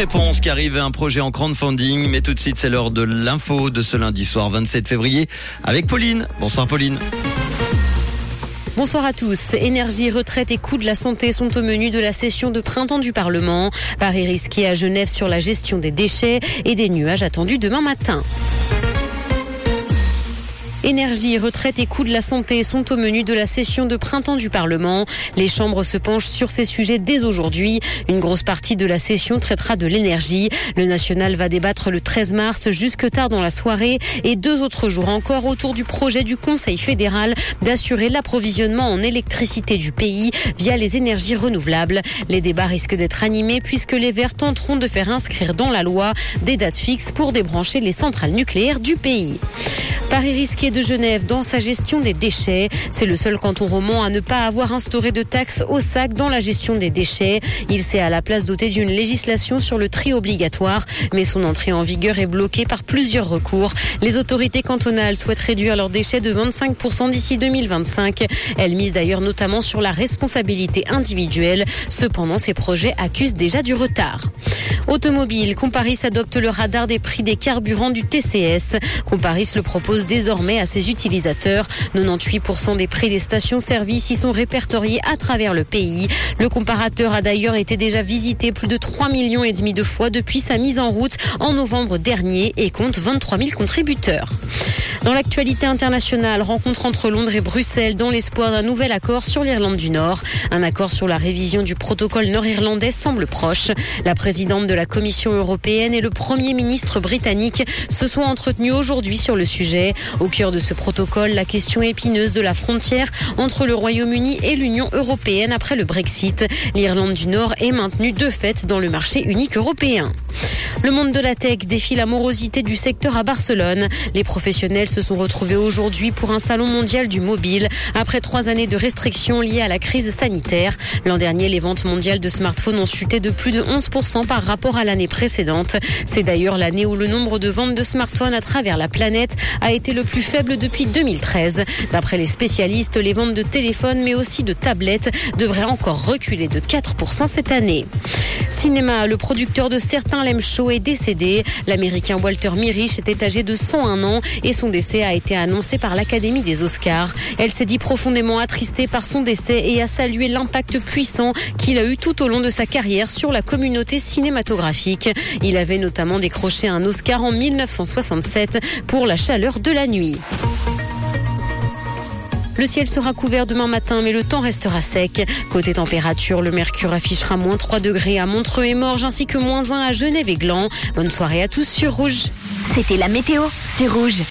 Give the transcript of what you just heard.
réponses qui arrive à un projet en crowdfunding. Mais tout de suite, c'est l'heure de l'info de ce lundi soir 27 février avec Pauline. Bonsoir Pauline. Bonsoir à tous. Énergie, retraite et coût de la santé sont au menu de la session de printemps du Parlement. Paris risqué à Genève sur la gestion des déchets et des nuages attendus demain matin. Énergie, retraite et coûts de la santé sont au menu de la session de printemps du Parlement. Les chambres se penchent sur ces sujets dès aujourd'hui. Une grosse partie de la session traitera de l'énergie. Le national va débattre le 13 mars jusque tard dans la soirée et deux autres jours encore autour du projet du Conseil fédéral d'assurer l'approvisionnement en électricité du pays via les énergies renouvelables. Les débats risquent d'être animés puisque les Verts tenteront de faire inscrire dans la loi des dates fixes pour débrancher les centrales nucléaires du pays. Paris risqué de Genève dans sa gestion des déchets. C'est le seul canton roman à ne pas avoir instauré de taxes au sac dans la gestion des déchets. Il s'est à la place doté d'une législation sur le tri obligatoire, mais son entrée en vigueur est bloquée par plusieurs recours. Les autorités cantonales souhaitent réduire leurs déchets de 25% d'ici 2025. Elles misent d'ailleurs notamment sur la responsabilité individuelle. Cependant, ces projets accusent déjà du retard. Automobile, Comparis adopte le radar des prix des carburants du TCS. Comparis le propose désormais à ses utilisateurs. 98% des prix des stations-service y sont répertoriés à travers le pays. Le comparateur a d'ailleurs été déjà visité plus de 3 millions et demi de fois depuis sa mise en route en novembre dernier et compte 23 000 contributeurs. Dans l'actualité internationale, rencontre entre Londres et Bruxelles dans l'espoir d'un nouvel accord sur l'Irlande du Nord. Un accord sur la révision du protocole nord-irlandais semble proche. La présidente de la Commission européenne et le Premier ministre britannique se sont entretenus aujourd'hui sur le sujet. Au cœur de ce protocole, la question épineuse de la frontière entre le Royaume-Uni et l'Union européenne après le Brexit. L'Irlande du Nord est maintenue de fait dans le marché unique européen. Le monde de la tech défie la morosité du secteur à Barcelone. Les professionnels se sont retrouvés aujourd'hui pour un salon mondial du mobile après trois années de restrictions liées à la crise sanitaire. L'an dernier, les ventes mondiales de smartphones ont chuté de plus de 11% par rapport à l'année précédente. C'est d'ailleurs l'année où le nombre de ventes de smartphones à travers la planète a été le plus faible depuis 2013. D'après les spécialistes, les ventes de téléphones mais aussi de tablettes devraient encore reculer de 4% cette année. Cinéma, le producteur de certains Lem Show est décédé. L'américain Walter Mirich était âgé de 101 ans et son décès a été annoncé par l'Académie des Oscars. Elle s'est dit profondément attristée par son décès et a salué l'impact puissant qu'il a eu tout au long de sa carrière sur la communauté cinématographique. Il avait notamment décroché un Oscar en 1967 pour La chaleur de la nuit. Le ciel sera couvert demain matin, mais le temps restera sec. Côté température, le mercure affichera moins 3 degrés à Montreux et Morges, ainsi que moins 1 à Genève et Gland. Bonne soirée à tous sur Rouge. C'était la météo, c'est Rouge.